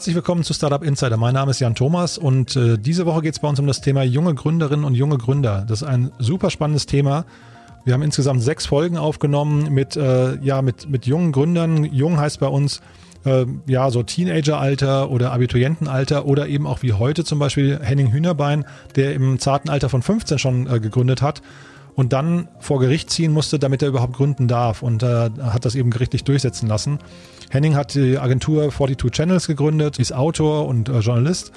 Herzlich willkommen zu Startup Insider. Mein Name ist Jan Thomas und äh, diese Woche geht es bei uns um das Thema junge Gründerinnen und junge Gründer. Das ist ein super spannendes Thema. Wir haben insgesamt sechs Folgen aufgenommen mit, äh, ja, mit, mit jungen Gründern. Jung heißt bei uns äh, ja so Teenageralter oder Abiturientenalter oder eben auch wie heute zum Beispiel Henning Hühnerbein, der im zarten Alter von 15 schon äh, gegründet hat und dann vor Gericht ziehen musste, damit er überhaupt gründen darf. Und äh, hat das eben gerichtlich durchsetzen lassen. Henning hat die Agentur 42 Channels gegründet, ist Autor und äh, Journalist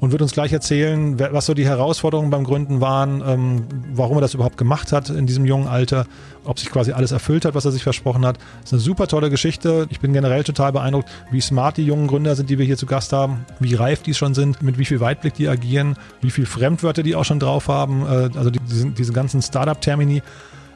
und wird uns gleich erzählen, was so die Herausforderungen beim Gründen waren, ähm, warum er das überhaupt gemacht hat in diesem jungen Alter, ob sich quasi alles erfüllt hat, was er sich versprochen hat. Das ist eine super tolle Geschichte. Ich bin generell total beeindruckt, wie smart die jungen Gründer sind, die wir hier zu Gast haben, wie reif die schon sind, mit wie viel Weitblick die agieren, wie viel Fremdwörter die auch schon drauf haben, äh, also die, diese, diese ganzen Startup-Termini.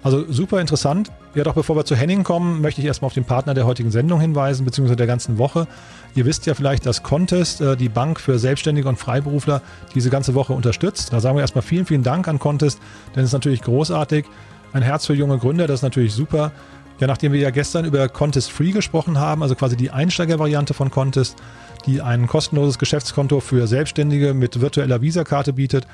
Also super interessant. Ja, doch bevor wir zu Henning kommen, möchte ich erstmal auf den Partner der heutigen Sendung hinweisen, beziehungsweise der ganzen Woche. Ihr wisst ja vielleicht, dass Contest, äh, die Bank für Selbstständige und Freiberufler, diese ganze Woche unterstützt. Da sagen wir erstmal vielen, vielen Dank an Contest, denn es ist natürlich großartig. Ein Herz für junge Gründer, das ist natürlich super. Ja, nachdem wir ja gestern über Contest Free gesprochen haben, also quasi die Einsteigervariante von Contest, die ein kostenloses Geschäftskonto für Selbstständige mit virtueller Visakarte bietet,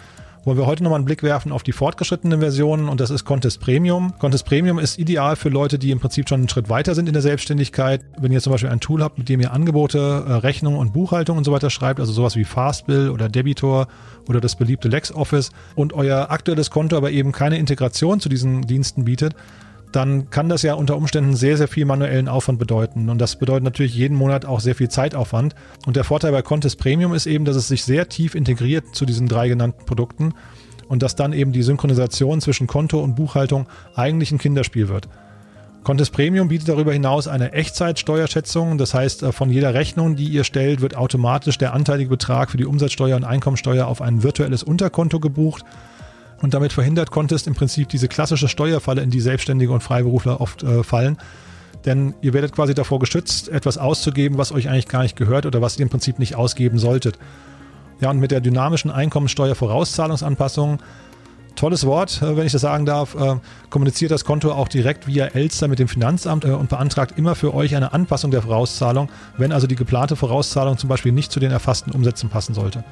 wollen wir heute nochmal einen Blick werfen auf die fortgeschrittenen Versionen und das ist Contest Premium. Contest Premium ist ideal für Leute, die im Prinzip schon einen Schritt weiter sind in der Selbstständigkeit. Wenn ihr zum Beispiel ein Tool habt, mit dem ihr Angebote, äh, Rechnungen und Buchhaltung und so weiter schreibt, also sowas wie Fastbill oder Debitor oder das beliebte LexOffice und euer aktuelles Konto aber eben keine Integration zu diesen Diensten bietet, dann kann das ja unter Umständen sehr, sehr viel manuellen Aufwand bedeuten. Und das bedeutet natürlich jeden Monat auch sehr viel Zeitaufwand. Und der Vorteil bei Contest Premium ist eben, dass es sich sehr tief integriert zu diesen drei genannten Produkten und dass dann eben die Synchronisation zwischen Konto und Buchhaltung eigentlich ein Kinderspiel wird. Contest Premium bietet darüber hinaus eine Echtzeitsteuerschätzung. Das heißt, äh, von jeder Rechnung, die ihr stellt, wird automatisch der anteilige Betrag für die Umsatzsteuer und Einkommensteuer auf ein virtuelles Unterkonto gebucht und damit verhindert Contest im Prinzip diese klassische Steuerfalle, in die Selbstständige und Freiberufler oft äh, fallen. Denn ihr werdet quasi davor geschützt, etwas auszugeben, was euch eigentlich gar nicht gehört oder was ihr im Prinzip nicht ausgeben solltet. Ja, und mit der dynamischen Einkommensteuervorauszahlungsanpassung, tolles Wort, äh, wenn ich das sagen darf, äh, kommuniziert das Konto auch direkt via Elster mit dem Finanzamt äh, und beantragt immer für euch eine Anpassung der Vorauszahlung, wenn also die geplante Vorauszahlung zum Beispiel nicht zu den erfassten Umsätzen passen sollte.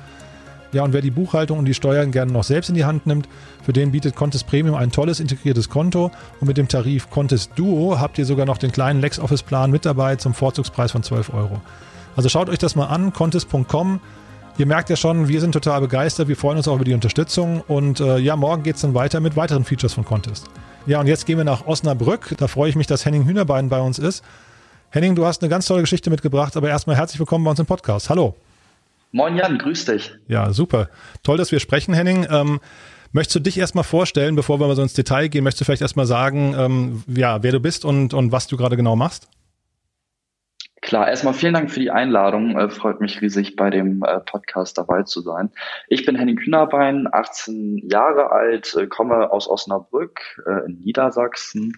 Ja, und wer die Buchhaltung und die Steuern gerne noch selbst in die Hand nimmt, für den bietet Contest Premium ein tolles integriertes Konto und mit dem Tarif Contest Duo habt ihr sogar noch den kleinen LexOffice-Plan mit dabei zum Vorzugspreis von 12 Euro. Also schaut euch das mal an, contest.com. Ihr merkt ja schon, wir sind total begeistert, wir freuen uns auch über die Unterstützung und äh, ja, morgen geht es dann weiter mit weiteren Features von Contest. Ja, und jetzt gehen wir nach Osnabrück. Da freue ich mich, dass Henning Hühnerbein bei uns ist. Henning, du hast eine ganz tolle Geschichte mitgebracht, aber erstmal herzlich willkommen bei uns im Podcast. Hallo. Moin Jan, grüß dich. Ja, super. Toll, dass wir sprechen, Henning. Ähm, möchtest du dich erstmal vorstellen, bevor wir mal so ins Detail gehen? Möchtest du vielleicht erstmal sagen, ähm, ja, wer du bist und, und was du gerade genau machst? Klar, erstmal vielen Dank für die Einladung. Äh, freut mich riesig, bei dem äh, Podcast dabei zu sein. Ich bin Henning Kühnerbein, 18 Jahre alt, äh, komme aus Osnabrück äh, in Niedersachsen,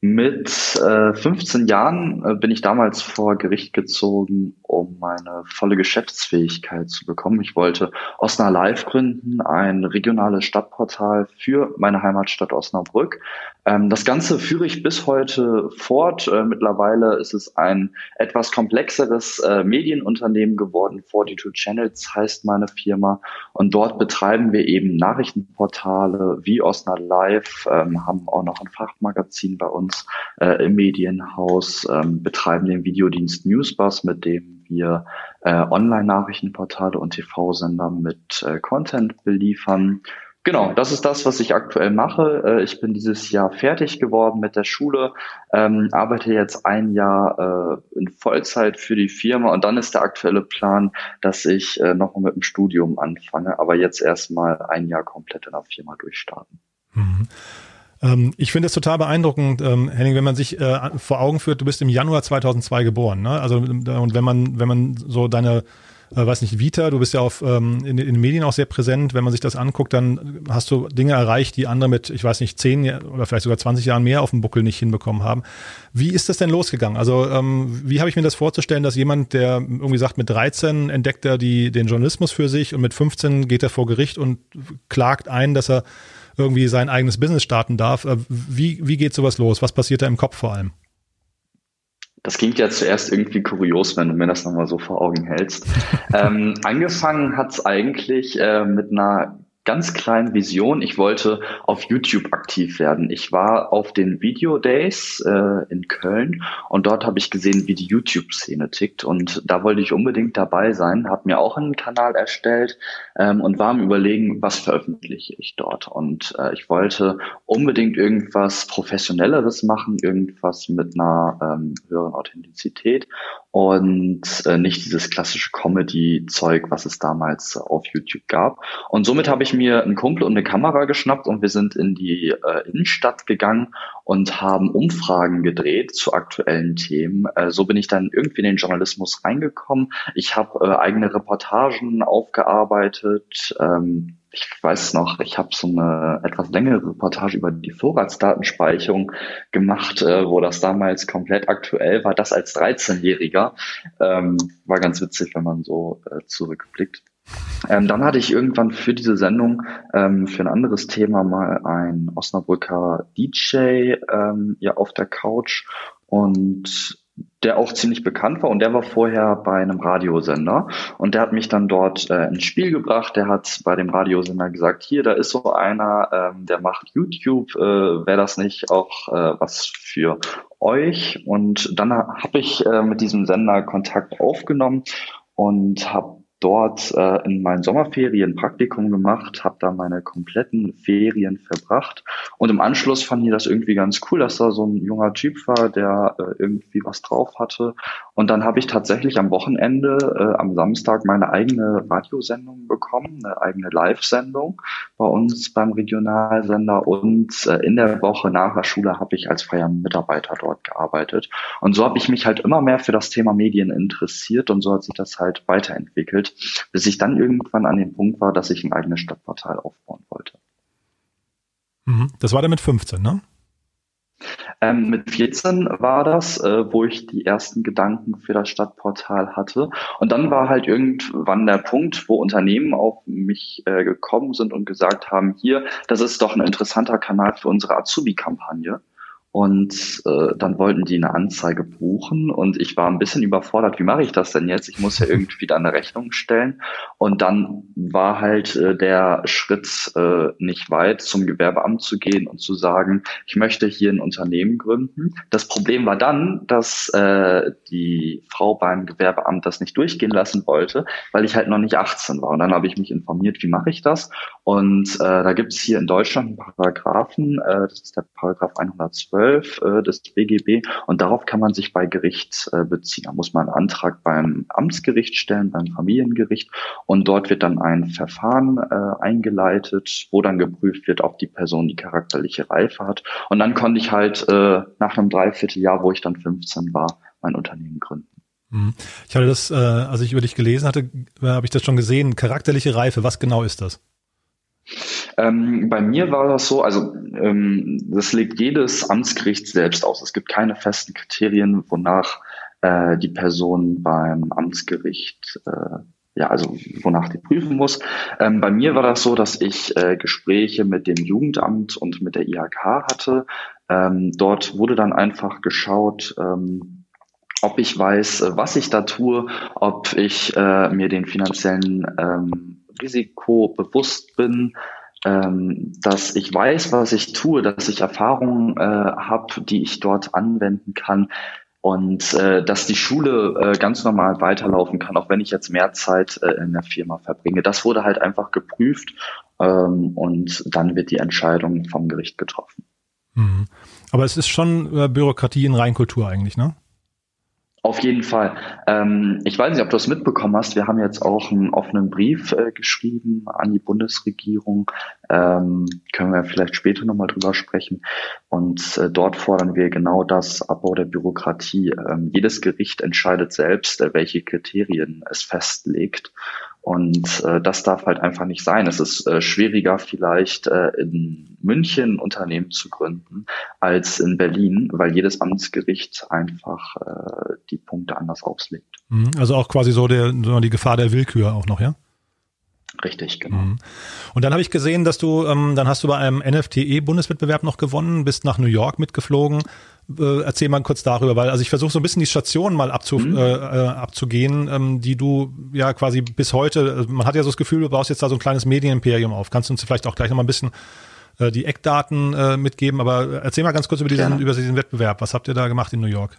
mit äh, 15 Jahren äh, bin ich damals vor Gericht gezogen, um meine volle Geschäftsfähigkeit zu bekommen. Ich wollte Osnabrück gründen, ein regionales Stadtportal für meine Heimatstadt Osnabrück. Ähm, das Ganze führe ich bis heute fort. Äh, mittlerweile ist es ein etwas komplexeres äh, Medienunternehmen geworden. 42 Channels heißt meine Firma. Und dort betreiben wir eben Nachrichtenportale wie Osnabrück Live, ähm, haben auch noch ein Fachmagazin bei uns äh, im Medienhaus, ähm, betreiben den Videodienst Newsbus, mit dem wir Online-Nachrichtenportale und TV-Sender mit Content beliefern. Genau, das ist das, was ich aktuell mache. Äh, ich bin dieses Jahr fertig geworden mit der Schule, ähm, arbeite jetzt ein Jahr äh, in Vollzeit für die Firma und dann ist der aktuelle Plan, dass ich äh, nochmal mit dem Studium anfange, aber jetzt erstmal ein Jahr komplett in der Firma durchstarten. Mhm. Ähm, ich finde es total beeindruckend, ähm, Henning, wenn man sich äh, vor Augen führt, du bist im Januar 2002 geboren, ne? Also und wenn man wenn man so deine äh, weiß nicht, Vita, du bist ja auf, ähm, in, in, den Medien auch sehr präsent. Wenn man sich das anguckt, dann hast du Dinge erreicht, die andere mit, ich weiß nicht, zehn oder vielleicht sogar 20 Jahren mehr auf dem Buckel nicht hinbekommen haben. Wie ist das denn losgegangen? Also ähm, wie habe ich mir das vorzustellen, dass jemand, der irgendwie sagt, mit 13 entdeckt er die, den Journalismus für sich und mit 15 geht er vor Gericht und klagt ein, dass er irgendwie sein eigenes Business starten darf. Äh, wie, wie geht sowas los? Was passiert da im Kopf vor allem? Das klingt ja zuerst irgendwie kurios, wenn du mir das nochmal so vor Augen hältst. ähm, angefangen hat's eigentlich äh, mit einer ganz kleinen Vision. Ich wollte auf YouTube aktiv werden. Ich war auf den Video Days äh, in Köln und dort habe ich gesehen, wie die YouTube-Szene tickt. Und da wollte ich unbedingt dabei sein, habe mir auch einen Kanal erstellt ähm, und war am Überlegen, was veröffentliche ich dort. Und äh, ich wollte unbedingt irgendwas Professionelleres machen, irgendwas mit einer ähm, höheren Authentizität und äh, nicht dieses klassische Comedy-Zeug, was es damals auf YouTube gab. Und somit habe ich mir einen Kumpel und eine Kamera geschnappt und wir sind in die äh, Innenstadt gegangen und haben Umfragen gedreht zu aktuellen Themen. Äh, so bin ich dann irgendwie in den Journalismus reingekommen. Ich habe äh, eigene Reportagen aufgearbeitet. Ähm, ich weiß noch, ich habe so eine etwas längere Reportage über die Vorratsdatenspeicherung gemacht, äh, wo das damals komplett aktuell war. Das als 13-Jähriger ähm, war ganz witzig, wenn man so äh, zurückblickt. Ähm, dann hatte ich irgendwann für diese Sendung ähm, für ein anderes Thema mal ein Osnabrücker DJ ähm, ja auf der Couch und der auch ziemlich bekannt war und der war vorher bei einem Radiosender und der hat mich dann dort äh, ins Spiel gebracht. Der hat bei dem Radiosender gesagt, hier, da ist so einer, ähm, der macht YouTube, äh, wäre das nicht auch äh, was für euch? Und dann habe ich äh, mit diesem Sender Kontakt aufgenommen und habe dort äh, in meinen Sommerferien Praktikum gemacht, habe da meine kompletten Ferien verbracht. Und im Anschluss fand ich das irgendwie ganz cool, dass da so ein junger Typ war, der äh, irgendwie was drauf hatte. Und dann habe ich tatsächlich am Wochenende, äh, am Samstag meine eigene Radiosendung bekommen, eine eigene Live-Sendung bei uns beim Regionalsender. Und äh, in der Woche nach der Schule habe ich als freier Mitarbeiter dort gearbeitet. Und so habe ich mich halt immer mehr für das Thema Medien interessiert. Und so hat sich das halt weiterentwickelt entwickelt, bis ich dann irgendwann an dem Punkt war, dass ich ein eigenes Stadtportal aufbauen wollte. Mhm. Das war dann mit 15, ne? Ähm, mit 14 war das, äh, wo ich die ersten Gedanken für das Stadtportal hatte. Und dann war halt irgendwann der Punkt, wo Unternehmen auf mich äh, gekommen sind und gesagt haben, hier, das ist doch ein interessanter Kanal für unsere Azubi-Kampagne. Und äh, dann wollten die eine Anzeige buchen und ich war ein bisschen überfordert, wie mache ich das denn jetzt? Ich muss ja irgendwie da eine Rechnung stellen. Und dann war halt äh, der Schritt äh, nicht weit, zum Gewerbeamt zu gehen und zu sagen, ich möchte hier ein Unternehmen gründen. Das Problem war dann, dass äh, die Frau beim Gewerbeamt das nicht durchgehen lassen wollte, weil ich halt noch nicht 18 war. Und dann habe ich mich informiert, wie mache ich das? Und äh, da gibt es hier in Deutschland einen Paragraphen, äh, das ist der Paragraph 112 12 äh, des BGB und darauf kann man sich bei Gericht äh, beziehen. Da muss man einen Antrag beim Amtsgericht stellen, beim Familiengericht und dort wird dann ein Verfahren äh, eingeleitet, wo dann geprüft wird, ob die Person die charakterliche Reife hat. Und dann konnte ich halt äh, nach einem Dreivierteljahr, wo ich dann 15 war, mein Unternehmen gründen. Mhm. Ich hatte das, äh, als ich über dich gelesen hatte, äh, habe ich das schon gesehen. Charakterliche Reife, was genau ist das? Ähm, bei mir war das so, also ähm, das legt jedes Amtsgericht selbst aus. Es gibt keine festen Kriterien, wonach äh, die Person beim Amtsgericht äh, ja, also wonach die prüfen muss. Ähm, bei mir war das so, dass ich äh, Gespräche mit dem Jugendamt und mit der IHK hatte. Ähm, dort wurde dann einfach geschaut, ähm, ob ich weiß, äh, was ich da tue, ob ich äh, mir den finanziellen ähm, Risiko bewusst bin, ähm, dass ich weiß, was ich tue, dass ich Erfahrungen äh, habe, die ich dort anwenden kann und äh, dass die Schule äh, ganz normal weiterlaufen kann, auch wenn ich jetzt mehr Zeit äh, in der Firma verbringe. Das wurde halt einfach geprüft ähm, und dann wird die Entscheidung vom Gericht getroffen. Mhm. Aber es ist schon äh, Bürokratie in Reinkultur eigentlich, ne? Auf jeden Fall. Ähm, ich weiß nicht, ob du es mitbekommen hast. Wir haben jetzt auch einen offenen Brief äh, geschrieben an die Bundesregierung. Ähm, können wir vielleicht später nochmal drüber sprechen. Und äh, dort fordern wir genau das, Abbau der Bürokratie. Ähm, jedes Gericht entscheidet selbst, äh, welche Kriterien es festlegt. Und äh, das darf halt einfach nicht sein. Es ist äh, schwieriger vielleicht äh, in München Unternehmen zu gründen als in Berlin, weil jedes Amtsgericht einfach äh, die Punkte anders auslegt. Mhm. Also auch quasi so der, die Gefahr der Willkür auch noch, ja? Richtig, genau. Mhm. Und dann habe ich gesehen, dass du, ähm, dann hast du bei einem NFTE-Bundeswettbewerb noch gewonnen, bist nach New York mitgeflogen. Äh, erzähl mal kurz darüber, weil also ich versuche so ein bisschen die Stationen mal abzu, mhm. äh, äh, abzugehen, ähm, die du ja quasi bis heute, also man hat ja so das Gefühl, du baust jetzt da so ein kleines Medienimperium auf. Kannst du uns vielleicht auch gleich noch mal ein bisschen äh, die Eckdaten äh, mitgeben, aber erzähl mal ganz kurz über diesen, über diesen Wettbewerb. Was habt ihr da gemacht in New York?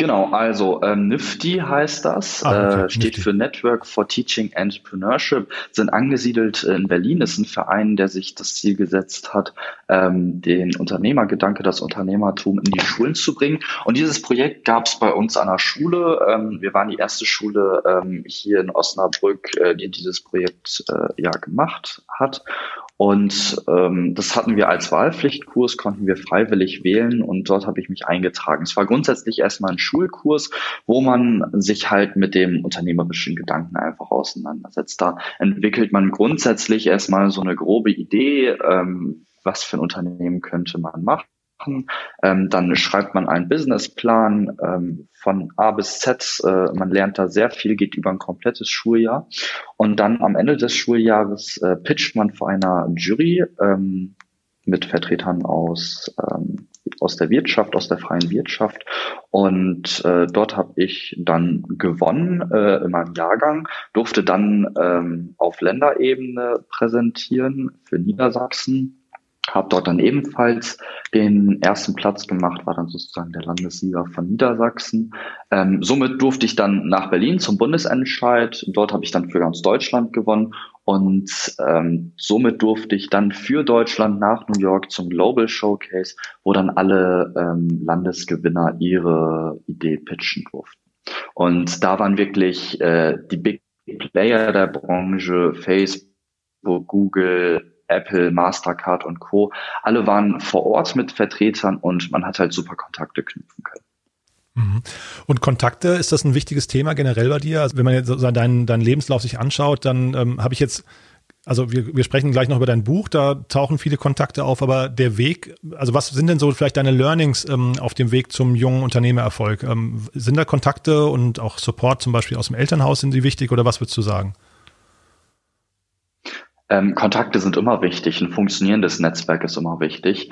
Genau, also ähm, NIFTY heißt das, ah, äh, steht Nifty. für Network for Teaching Entrepreneurship, sind angesiedelt in Berlin, ist ein Verein, der sich das Ziel gesetzt hat, ähm, den Unternehmergedanke, das Unternehmertum in die Schulen zu bringen. Und dieses Projekt gab es bei uns an der Schule. Ähm, wir waren die erste Schule ähm, hier in Osnabrück, äh, die dieses Projekt äh, ja gemacht hat. Und ähm, das hatten wir als Wahlpflichtkurs, konnten wir freiwillig wählen und dort habe ich mich eingetragen. Es war grundsätzlich erstmal ein Schulkurs, wo man sich halt mit dem unternehmerischen Gedanken einfach auseinandersetzt. Da entwickelt man grundsätzlich erstmal so eine grobe Idee, ähm, was für ein Unternehmen könnte man machen. Ähm, dann schreibt man einen Businessplan ähm, von A bis Z. Äh, man lernt da sehr viel, geht über ein komplettes Schuljahr. Und dann am Ende des Schuljahres äh, pitcht man vor einer Jury ähm, mit Vertretern aus ähm, aus der Wirtschaft, aus der freien Wirtschaft. Und äh, dort habe ich dann gewonnen äh, in meinem Jahrgang, durfte dann ähm, auf Länderebene präsentieren für Niedersachsen habe dort dann ebenfalls den ersten Platz gemacht, war dann sozusagen der Landessieger von Niedersachsen. Ähm, somit durfte ich dann nach Berlin zum Bundesentscheid. Dort habe ich dann für ganz Deutschland gewonnen und ähm, somit durfte ich dann für Deutschland nach New York zum Global Showcase, wo dann alle ähm, Landesgewinner ihre Idee pitchen durften. Und da waren wirklich äh, die Big Player der Branche, Facebook, Google, Apple, Mastercard und Co. Alle waren vor Ort mit Vertretern und man hat halt super Kontakte knüpfen können. Mhm. Und Kontakte, ist das ein wichtiges Thema generell bei dir? Also wenn man jetzt deinen, deinen Lebenslauf sich anschaut, dann ähm, habe ich jetzt, also wir, wir sprechen gleich noch über dein Buch, da tauchen viele Kontakte auf, aber der Weg, also was sind denn so vielleicht deine Learnings ähm, auf dem Weg zum jungen Unternehmererfolg? Ähm, sind da Kontakte und auch Support zum Beispiel aus dem Elternhaus, sind die wichtig oder was würdest du sagen? Ähm, Kontakte sind immer wichtig, ein funktionierendes Netzwerk ist immer wichtig.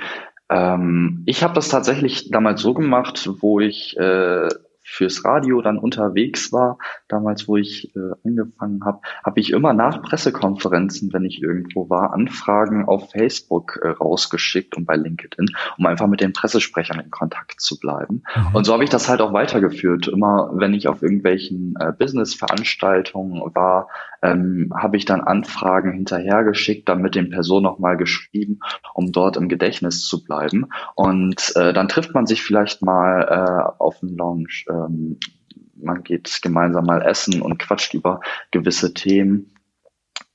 Ähm, ich habe das tatsächlich damals so gemacht, wo ich äh, fürs Radio dann unterwegs war, damals wo ich äh, angefangen habe, habe ich immer nach Pressekonferenzen, wenn ich irgendwo war, Anfragen auf Facebook äh, rausgeschickt und bei LinkedIn, um einfach mit den Pressesprechern in Kontakt zu bleiben. Mhm. Und so habe ich das halt auch weitergeführt. Immer wenn ich auf irgendwelchen äh, Business-Veranstaltungen war, ähm, habe ich dann Anfragen hinterhergeschickt, dann mit den Personen nochmal geschrieben, um dort im Gedächtnis zu bleiben. Und äh, dann trifft man sich vielleicht mal äh, auf dem Lounge. Ähm, man geht gemeinsam mal essen und quatscht über gewisse Themen.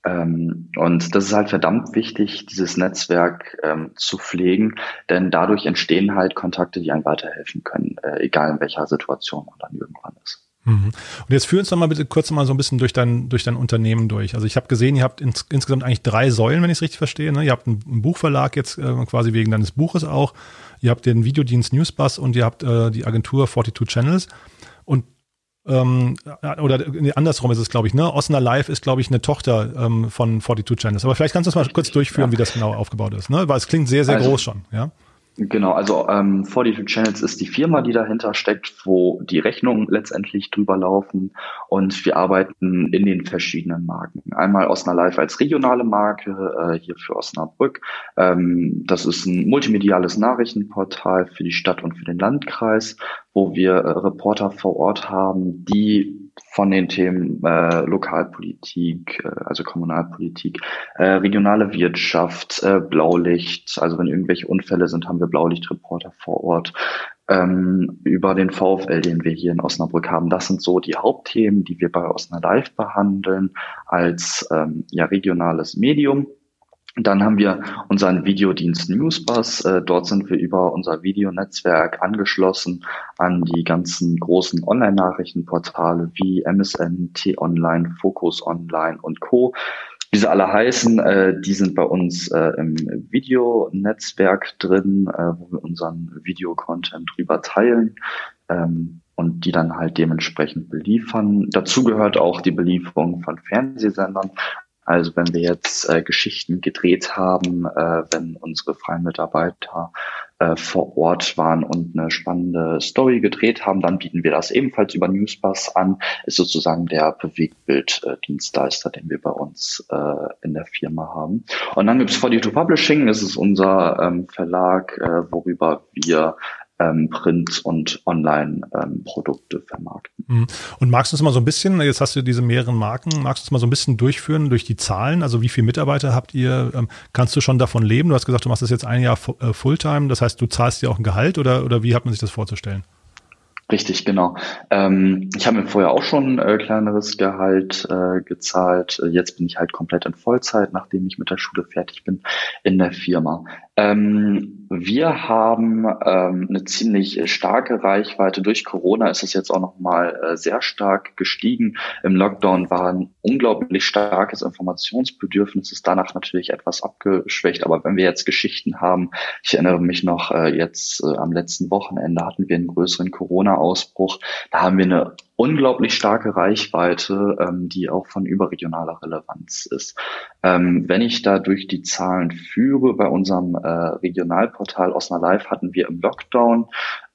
Ähm, und das ist halt verdammt wichtig, dieses Netzwerk ähm, zu pflegen, denn dadurch entstehen halt Kontakte, die einem weiterhelfen können, äh, egal in welcher Situation man dann irgendwann ist. Mhm. Und jetzt führ uns doch mal bitte kurz mal so ein bisschen durch dein, durch dein Unternehmen durch. Also ich habe gesehen, ihr habt ins, insgesamt eigentlich drei Säulen, wenn ich es richtig verstehe. Ne? Ihr habt einen, einen Buchverlag jetzt äh, quasi wegen deines Buches auch. Ihr habt den Videodienst Newsbus und ihr habt äh, die Agentur 42 Channels. Und ähm, oder nee, andersrum ist es, glaube ich, ne? Osner Live ist, glaube ich, eine Tochter ähm, von 42 Channels. Aber vielleicht kannst du uns mal kurz durchführen, ja. wie das genau aufgebaut ist, ne? Weil es klingt sehr, sehr also, groß schon, ja. Genau, also ähm, 42 Channels ist die Firma, die dahinter steckt, wo die Rechnungen letztendlich drüber laufen und wir arbeiten in den verschiedenen Marken. Einmal Osnabrück als regionale Marke, äh, hier für Osnabrück. Ähm, das ist ein multimediales Nachrichtenportal für die Stadt und für den Landkreis, wo wir äh, Reporter vor Ort haben, die von den Themen äh, Lokalpolitik, äh, also Kommunalpolitik, äh, regionale Wirtschaft, äh, Blaulicht, also wenn irgendwelche Unfälle sind, haben wir Blaulichtreporter vor Ort, ähm, über den VfL, den wir hier in Osnabrück haben. Das sind so die Hauptthemen, die wir bei Osnabrück Live behandeln als ähm, ja, regionales Medium. Dann haben wir unseren Videodienst Newsbus. Äh, dort sind wir über unser Videonetzwerk angeschlossen an die ganzen großen Online-Nachrichtenportale wie MSN, T-Online, Focus Online und Co. Wie sie alle heißen, äh, die sind bei uns äh, im Videonetzwerk drin, wo wir unseren Videocontent drüber teilen. Ähm, und die dann halt dementsprechend beliefern. Dazu gehört auch die Belieferung von Fernsehsendern Also wenn wir jetzt äh, Geschichten gedreht haben, äh, wenn unsere freien Mitarbeiter äh, vor Ort waren und eine spannende Story gedreht haben, dann bieten wir das ebenfalls über Newsbus an. Ist sozusagen der Bewegtbild-Dienstleister, den wir bei uns äh, in der Firma haben. Und dann gibt's 42 Publishing, das ist unser ähm, Verlag, äh, worüber wir ähm, Print- und Online-Produkte ähm, vermarkten. Mhm. Und magst du es mal so ein bisschen, jetzt hast du diese mehreren Marken, magst du es mal so ein bisschen durchführen durch die Zahlen? Also wie viele Mitarbeiter habt ihr? Ähm, kannst du schon davon leben? Du hast gesagt, du machst das jetzt ein Jahr äh, Fulltime, das heißt, du zahlst dir auch ein Gehalt oder, oder wie hat man sich das vorzustellen? Richtig, genau. Ähm, ich habe mir vorher auch schon äh, kleineres Gehalt äh, gezahlt. Jetzt bin ich halt komplett in Vollzeit, nachdem ich mit der Schule fertig bin, in der Firma. Ähm, wir haben ähm, eine ziemlich starke Reichweite. Durch Corona ist es jetzt auch nochmal äh, sehr stark gestiegen. Im Lockdown war ein unglaublich starkes Informationsbedürfnis, ist danach natürlich etwas abgeschwächt. Aber wenn wir jetzt Geschichten haben, ich erinnere mich noch, äh, jetzt äh, am letzten Wochenende hatten wir einen größeren Corona-Ausbruch. Da haben wir eine unglaublich starke Reichweite, ähm, die auch von überregionaler Relevanz ist. Ähm, wenn ich da durch die Zahlen führe, bei unserem äh, Regionalportal Osna Live hatten wir im Lockdown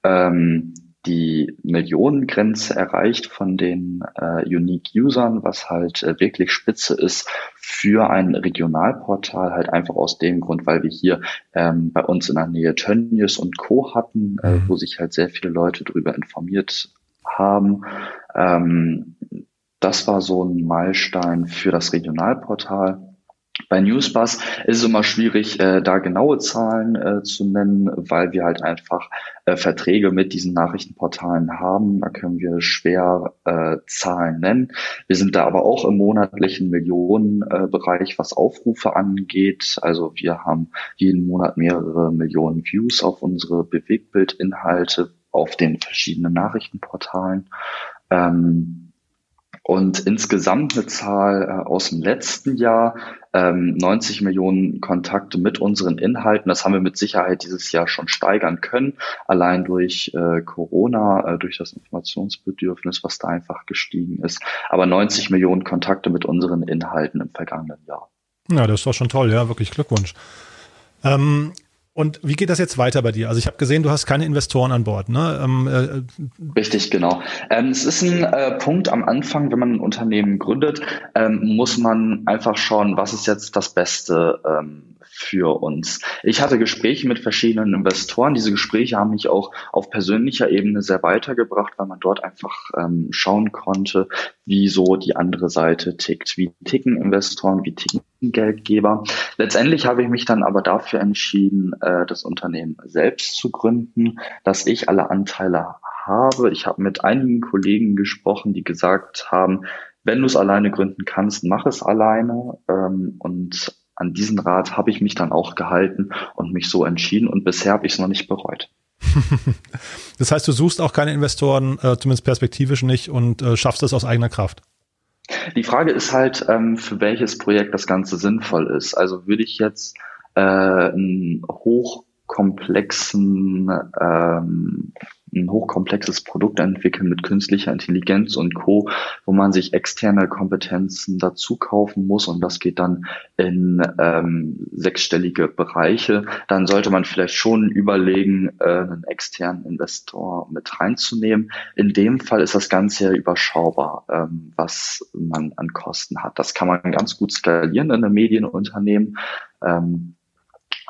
ähm, die Millionengrenze erreicht von den äh, Unique Usern, was halt äh, wirklich spitze ist für ein Regionalportal, halt einfach aus dem Grund, weil wir hier ähm, bei uns in der Nähe Tönnies und Co. hatten, äh, mhm. wo sich halt sehr viele Leute darüber informiert haben. Ähm, das war so ein Meilenstein für das Regionalportal. Bei Newsbus ist es immer schwierig, äh, da genaue Zahlen äh, zu nennen, weil wir halt einfach äh, Verträge mit diesen Nachrichtenportalen haben. Da können wir schwer äh, Zahlen nennen. Wir sind da aber auch im monatlichen Millionenbereich, was Aufrufe angeht. Also wir haben jeden Monat mehrere Millionen Views auf unsere Bewegbildinhalte, auf den verschiedenen Nachrichtenportalen. Ähm, und insgesamt eine Zahl äh, aus dem letzten Jahr, ähm, 90 Millionen Kontakte mit unseren Inhalten. Das haben wir mit Sicherheit dieses Jahr schon steigern können, allein durch äh, Corona, äh, durch das Informationsbedürfnis, was da einfach gestiegen ist. Aber 90 Millionen Kontakte mit unseren Inhalten im vergangenen Jahr. Ja, das doch schon toll, ja, wirklich Glückwunsch. Ähm, und wie geht das jetzt weiter bei dir? Also ich habe gesehen, du hast keine Investoren an Bord, ne? Ähm, äh, Richtig, genau. Ähm, es ist ein äh, Punkt am Anfang, wenn man ein Unternehmen gründet, ähm, muss man einfach schauen, was ist jetzt das Beste ähm, für uns. Ich hatte Gespräche mit verschiedenen Investoren. Diese Gespräche haben mich auch auf persönlicher Ebene sehr weitergebracht, weil man dort einfach ähm, schauen konnte, wie so die andere Seite tickt. Wie ticken Investoren, wie ticken Geldgeber. Letztendlich habe ich mich dann aber dafür entschieden, äh, das Unternehmen selbst zu gründen, dass ich alle Anteile habe. Ich habe mit einigen Kollegen gesprochen, die gesagt haben, wenn du es alleine gründen kannst, mach es alleine. Ähm, und an diesen Rat habe ich mich dann auch gehalten und mich so entschieden und bisher habe ich es noch nicht bereut. das heißt, du suchst auch keine Investoren, äh, zumindest perspektivisch nicht, und äh, schaffst es aus eigener Kraft. Die Frage ist halt, ähm, für welches Projekt das Ganze sinnvoll ist. Also würde ich jetzt äh, einen hochkomplexen ähm, ein hochkomplexes Produkt entwickeln mit künstlicher Intelligenz und Co., wo man sich externe Kompetenzen dazu kaufen muss und das geht dann in ähm, sechsstellige Bereiche, dann sollte man vielleicht schon überlegen, äh, einen externen Investor mit reinzunehmen. In dem Fall ist das Ganze ja überschaubar, ähm, was man an Kosten hat. Das kann man ganz gut skalieren in einem Medienunternehmen. Ähm,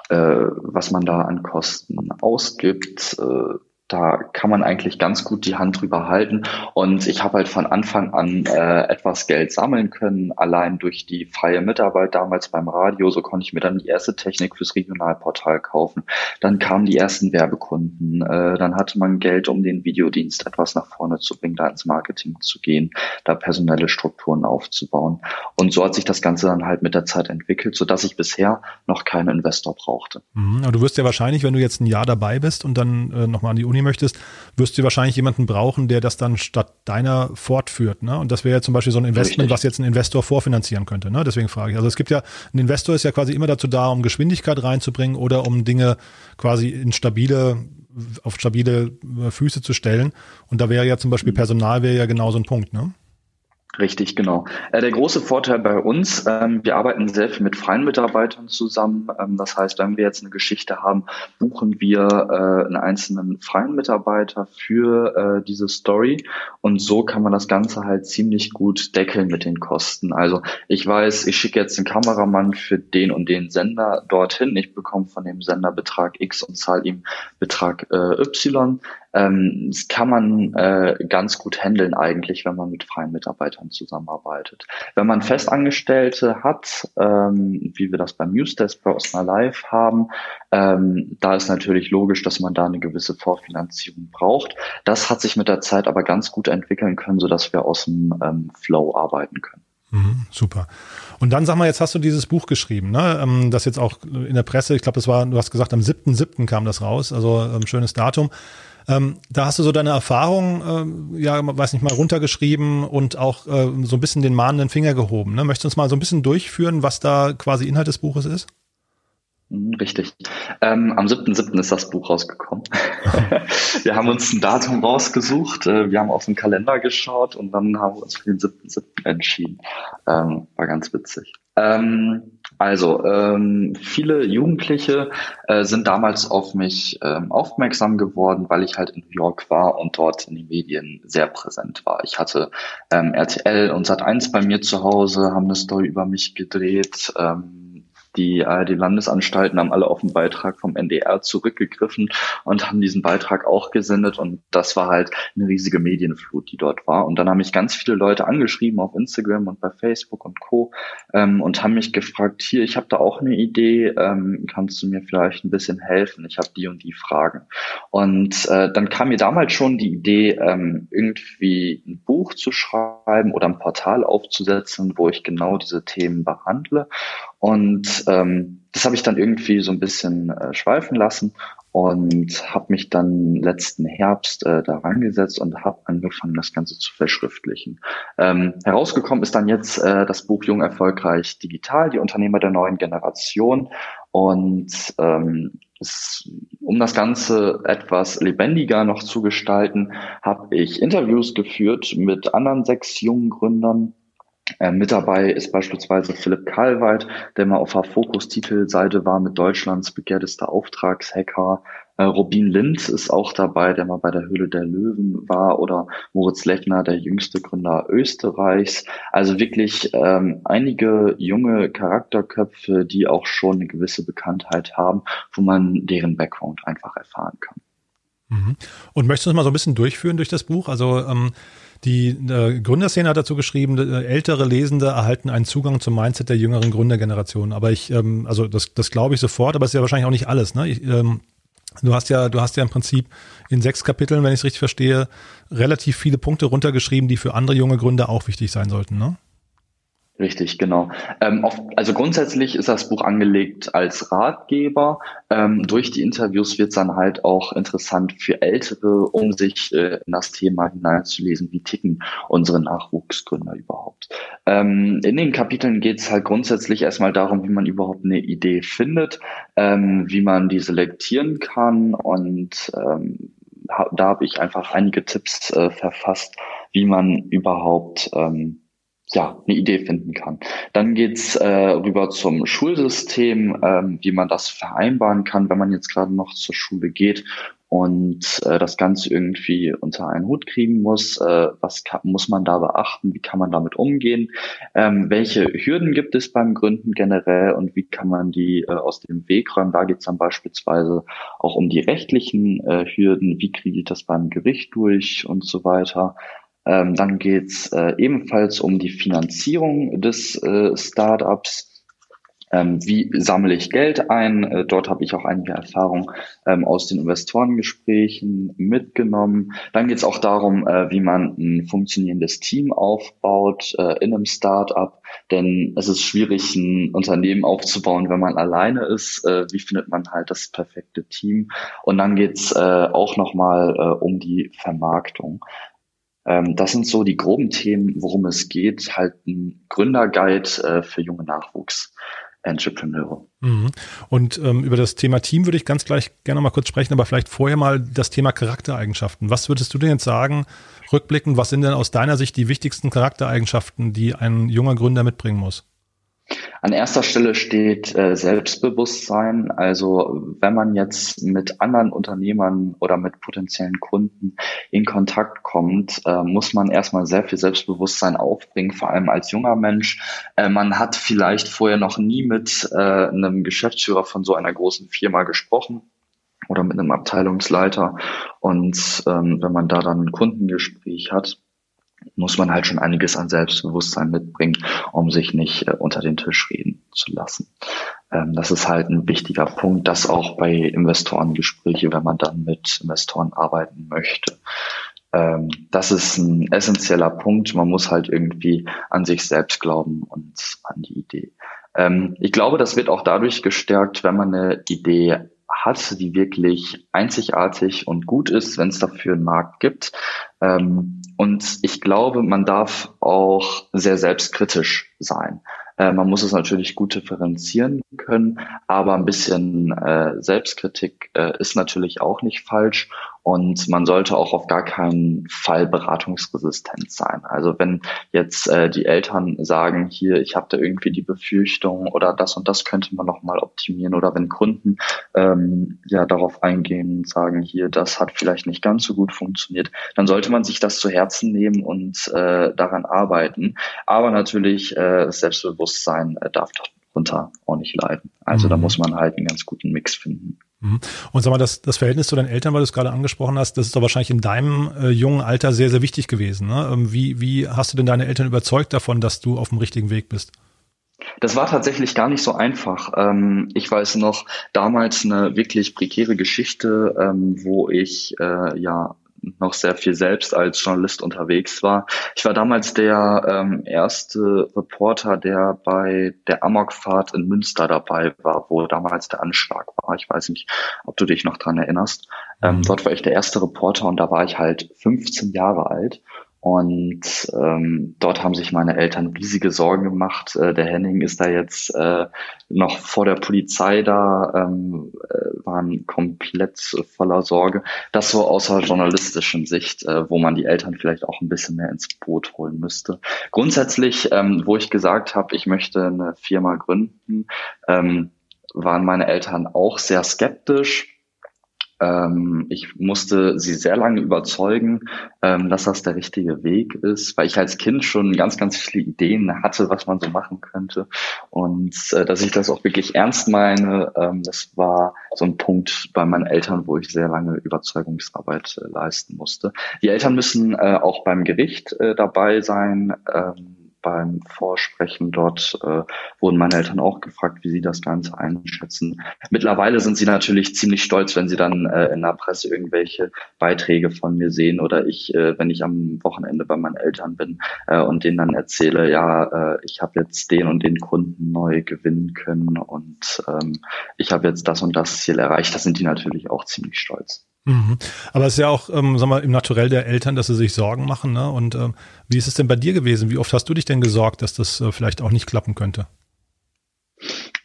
äh, was man da an Kosten ausgibt, äh, da kann man eigentlich ganz gut die Hand drüber halten. Und ich habe halt von Anfang an äh, etwas Geld sammeln können, allein durch die freie Mitarbeit damals beim Radio. So konnte ich mir dann die erste Technik fürs Regionalportal kaufen. Dann kamen die ersten Werbekunden. Äh, dann hatte man Geld, um den Videodienst etwas nach vorne zu bringen, da ins Marketing zu gehen, da personelle Strukturen aufzubauen. Und so hat sich das Ganze dann halt mit der Zeit entwickelt, so dass ich bisher noch keinen Investor brauchte. Mhm, aber du wirst ja wahrscheinlich, wenn du jetzt ein Jahr dabei bist und dann äh, nochmal an die Uni Uni möchtest, wirst du wahrscheinlich jemanden brauchen, der das dann statt deiner fortführt. Ne? Und das wäre ja zum Beispiel so ein Investment, was jetzt ein Investor vorfinanzieren könnte. Ne? Deswegen frage ich. Also es gibt ja, ein Investor ist ja quasi immer dazu da, um Geschwindigkeit reinzubringen oder um Dinge quasi in stabile auf stabile äh, Füße zu stellen. Und da wäre ja zum Beispiel mhm. Personal wäre ja genau so ein Punkt, ne? Richtig, genau. Äh, der große Vorteil bei uns, ähm, wir arbeiten sehr viel mit freien Mitarbeitern zusammen. Ähm, das heißt, wenn wir jetzt eine Geschichte haben, buchen wir äh, einen einzelnen freien Mitarbeiter für äh, diese Story und so kann man das Ganze halt ziemlich gut deckeln mit den Kosten. Also ich weiß, ich schicke jetzt einen Kameramann für den und den Sender dorthin. Ich bekomme von dem Sender Betrag X und zahle ihm Betrag Y. Ähm, das kann man äh, ganz gut handeln eigentlich, wenn man mit freien Mitarbeitern zusammenarbeitet. Wenn man Festangestellte hat, ähm, wie wir das beim Newsdesk bei Osna Live haben, ähm, da ist natürlich logisch, dass man da eine gewisse Vorfinanzierung braucht. Das hat sich mit der Zeit aber ganz gut entwickeln können, sodass wir aus dem ähm, Flow arbeiten können. Mhm, super. Und dann sag mal, jetzt hast du dieses Buch geschrieben, ne? Ähm, das jetzt auch in der Presse, ich glaube, das war, du hast gesagt, am 7.7. kam das raus, also ähm, schönes Datum. Ähm, da hast du so deine Erfahrung, äh, ja, weiß nicht mal, runtergeschrieben und auch äh, so ein bisschen den mahnenden Finger gehoben. Ne? Möchtest du uns mal so ein bisschen durchführen, was da quasi Inhalt des Buches ist? Mhm, richtig. Ähm, am 7.7. ist das Buch rausgekommen. wir haben uns ein Datum rausgesucht, äh, wir haben auf den Kalender geschaut und dann haben wir uns für den 7.7. entschieden. Ähm, war ganz witzig. Ähm, also, ähm, viele Jugendliche äh, sind damals auf mich ähm, aufmerksam geworden, weil ich halt in New York war und dort in den Medien sehr präsent war. Ich hatte ähm, RTL und Sat1 bei mir zu Hause, haben eine Story über mich gedreht. Ähm, die ARD-Landesanstalten haben alle auf den Beitrag vom NDR zurückgegriffen und haben diesen Beitrag auch gesendet und das war halt eine riesige Medienflut, die dort war. Und dann haben mich ganz viele Leute angeschrieben auf Instagram und bei Facebook und Co. Ähm, und haben mich gefragt, hier, ich habe da auch eine Idee, ähm, kannst du mir vielleicht ein bisschen helfen? Ich habe die und die Fragen. Und äh, dann kam mir damals schon die Idee, ähm, irgendwie ein Buch zu schreiben oder ein Portal aufzusetzen, wo ich genau diese Themen behandle. Und ähm, das habe ich dann irgendwie so ein bisschen äh, schweifen lassen und habe mich dann letzten Herbst äh, da rangesetzt und habe angefangen, das Ganze zu verschriftlichen. Ähm, herausgekommen ist dann jetzt äh, das Buch Jung Erfolgreich Digital, die Unternehmer der neuen Generation. Und ähm, es, um das Ganze etwas lebendiger noch zu gestalten, habe ich Interviews geführt mit anderen sechs jungen Gründern mit dabei ist beispielsweise Philipp Karlweit, der mal auf der Fokus-Titelseite war mit Deutschlands begehrtester Auftragshacker. Äh, Robin Lind ist auch dabei, der mal bei der Höhle der Löwen war. Oder Moritz Lechner, der jüngste Gründer Österreichs. Also wirklich ähm, einige junge Charakterköpfe, die auch schon eine gewisse Bekanntheit haben, wo man deren Background einfach erfahren kann. Mhm. Und möchtest du uns mal so ein bisschen durchführen durch das Buch? Also ähm die äh, Gründerszene hat dazu geschrieben, äh, ältere Lesende erhalten einen Zugang zum Mindset der jüngeren Gründergeneration. Aber ich, ähm, also das, das glaube ich sofort, aber es ist ja wahrscheinlich auch nicht alles. Ne? Ich, ähm, du hast ja, du hast ja im Prinzip in sechs Kapiteln, wenn ich es richtig verstehe, relativ viele Punkte runtergeschrieben, die für andere junge Gründer auch wichtig sein sollten. Ne? Richtig, genau. Ähm, oft, also grundsätzlich ist das Buch angelegt als Ratgeber. Ähm, durch die Interviews wird es dann halt auch interessant für Ältere, um sich äh, in das Thema hineinzulesen, wie ticken unsere Nachwuchsgründer überhaupt. Ähm, in den Kapiteln geht es halt grundsätzlich erstmal darum, wie man überhaupt eine Idee findet, ähm, wie man die selektieren kann und ähm, da habe ich einfach einige Tipps äh, verfasst, wie man überhaupt ähm, ja, eine Idee finden kann. Dann geht's äh, rüber zum Schulsystem, ähm, wie man das vereinbaren kann, wenn man jetzt gerade noch zur Schule geht und äh, das Ganze irgendwie unter einen Hut kriegen muss. Äh, was kann, muss man da beachten? Wie kann man damit umgehen? Ähm, welche Hürden gibt es beim Gründen generell und wie kann man die äh, aus dem Weg räumen? Da geht es dann beispielsweise auch um die rechtlichen äh, Hürden. Wie kriege ich das beim Gericht durch und so weiter? Ähm, dann geht's äh, ebenfalls um die Finanzierung des äh, Startups. Ähm, wie sammle ich Geld ein? Äh, dort habe ich auch einige Erfahrungen ähm, aus den Investorengesprächen mitgenommen. Dann geht es auch darum, äh, wie man ein funktionierendes Team aufbaut äh, in einem Startup. Denn es ist schwierig, ein Unternehmen aufzubauen, wenn man alleine ist. Äh, wie findet man halt das perfekte Team? Und dann geht es äh, auch nochmal äh, um die Vermarktung. Ähm, das sind so die groben Themen, worum es geht. Halt ein Gründerguide äh, für junge Nachwuchs. Entrepreneure. Mhm. Und ähm, über das Thema Team würde ich ganz gleich gerne mal kurz sprechen, aber vielleicht vorher mal das Thema Charaktereigenschaften. Was würdest du denn jetzt sagen, rückblickend, was sind denn aus deiner Sicht die wichtigsten Charaktereigenschaften, die ein junger Gründer mitbringen muss? An erster Stelle steht äh, Selbstbewusstsein. Also wenn man jetzt mit anderen Unternehmern oder mit potenziellen Kunden in Kontakt kommt, äh, muss man erstmal sehr viel Selbstbewusstsein aufbringen, vor allem als junger Mensch. Äh, man hat vielleicht vorher noch nie mit äh, einem Geschäftsführer von so einer großen Firma gesprochen oder mit einem Abteilungsleiter. Und ähm, wenn man da dann ein Kundengespräch hat, muss man halt schon einiges an Selbstbewusstsein mitbringen, um sich nicht äh, unter den Tisch reden zu lassen. Ähm, das ist halt ein wichtiger Punkt, das auch bei Investorengespräche, wenn man dann mit Investoren arbeiten möchte. Ähm, das ist ein essentieller Punkt. Man muss halt irgendwie an sich selbst glauben und an die Idee. Ähm, ich glaube, das wird auch dadurch gestärkt, wenn man eine Idee hat, die wirklich einzigartig und gut ist, wenn es dafür einen Markt gibt. Ähm, und ich glaube, man darf auch sehr selbstkritisch sein. Äh, man muss es natürlich gut differenzieren können, aber ein bisschen äh, Selbstkritik äh, ist natürlich auch nicht falsch. Und man sollte auch auf gar keinen Fall beratungsresistent sein. Also wenn jetzt äh, die Eltern sagen, hier, ich habe da irgendwie die Befürchtung oder das und das könnte man noch mal optimieren oder wenn Kunden ähm, ja darauf eingehen und sagen, hier, das hat vielleicht nicht ganz so gut funktioniert, dann sollte man sich das zu Herzen nehmen und äh, daran arbeiten. Aber natürlich äh, das Selbstbewusstsein äh, darf darunter auch nicht leiden. Also mhm. da muss man halt einen ganz guten Mix finden. Mhm. Und sag mal, das, das Verhältnis zu deinen Eltern, weil du es gerade angesprochen hast, das ist doch wahrscheinlich in deinem äh, jungen Alter sehr, sehr wichtig gewesen. Ne? Ähm, wie, wie hast du denn deine Eltern überzeugt davon, dass du auf dem richtigen Weg bist? Das war tatsächlich gar nicht so einfach. Ähm, ich weiß noch damals eine wirklich prekäre Geschichte, ähm, wo ich äh, ja noch sehr viel selbst als Journalist unterwegs war. Ich war damals der ähm, erste Reporter, der bei der Amokfahrt in Münster dabei war, wo damals der Anschlag war. Ich weiß nicht, ob du dich noch dran erinnerst. Ähm, mhm. dort war ich der erste Reporter und da war ich halt 15 Jahre alt. Und ähm, dort haben sich meine Eltern riesige Sorgen gemacht. Äh, der Henning ist da jetzt äh, noch vor der Polizei da, ähm, äh, waren komplett voller Sorge. Das so aus der journalistischen Sicht, äh, wo man die Eltern vielleicht auch ein bisschen mehr ins Boot holen müsste. Grundsätzlich, ähm, wo ich gesagt habe, ich möchte eine Firma gründen, ähm, waren meine Eltern auch sehr skeptisch ähm, ich musste sie sehr lange überzeugen, ähm, dass das der richtige Weg ist, weil ich als Kind schon ganz, ganz viele Ideen hatte, was man so machen könnte. Und äh, dass ich das auch wirklich ernst meine, ähm, das war so ein Punkt bei meinen Eltern, wo ich sehr lange Überzeugungsarbeit äh, leisten musste. Die Eltern müssen äh, auch beim Gericht äh, dabei sein. Ähm, beim Vorsprechen dort äh, wurden meine Eltern auch gefragt, wie sie das Ganze einschätzen. Mittlerweile sind sie natürlich ziemlich stolz, wenn sie dann äh, in der Presse irgendwelche Beiträge von mir sehen oder ich, äh, wenn ich am Wochenende bei meinen Eltern bin äh, und denen dann erzähle, ja, äh, ich habe jetzt den und den Kunden neu gewinnen können und ähm, ich habe jetzt das und das Ziel erreicht. Da sind die natürlich auch ziemlich stolz. Mhm. Aber es ist ja auch, ähm, sag mal, im Naturell der Eltern, dass sie sich Sorgen machen. Ne? Und ähm, wie ist es denn bei dir gewesen? Wie oft hast du dich denn gesorgt, dass das äh, vielleicht auch nicht klappen könnte?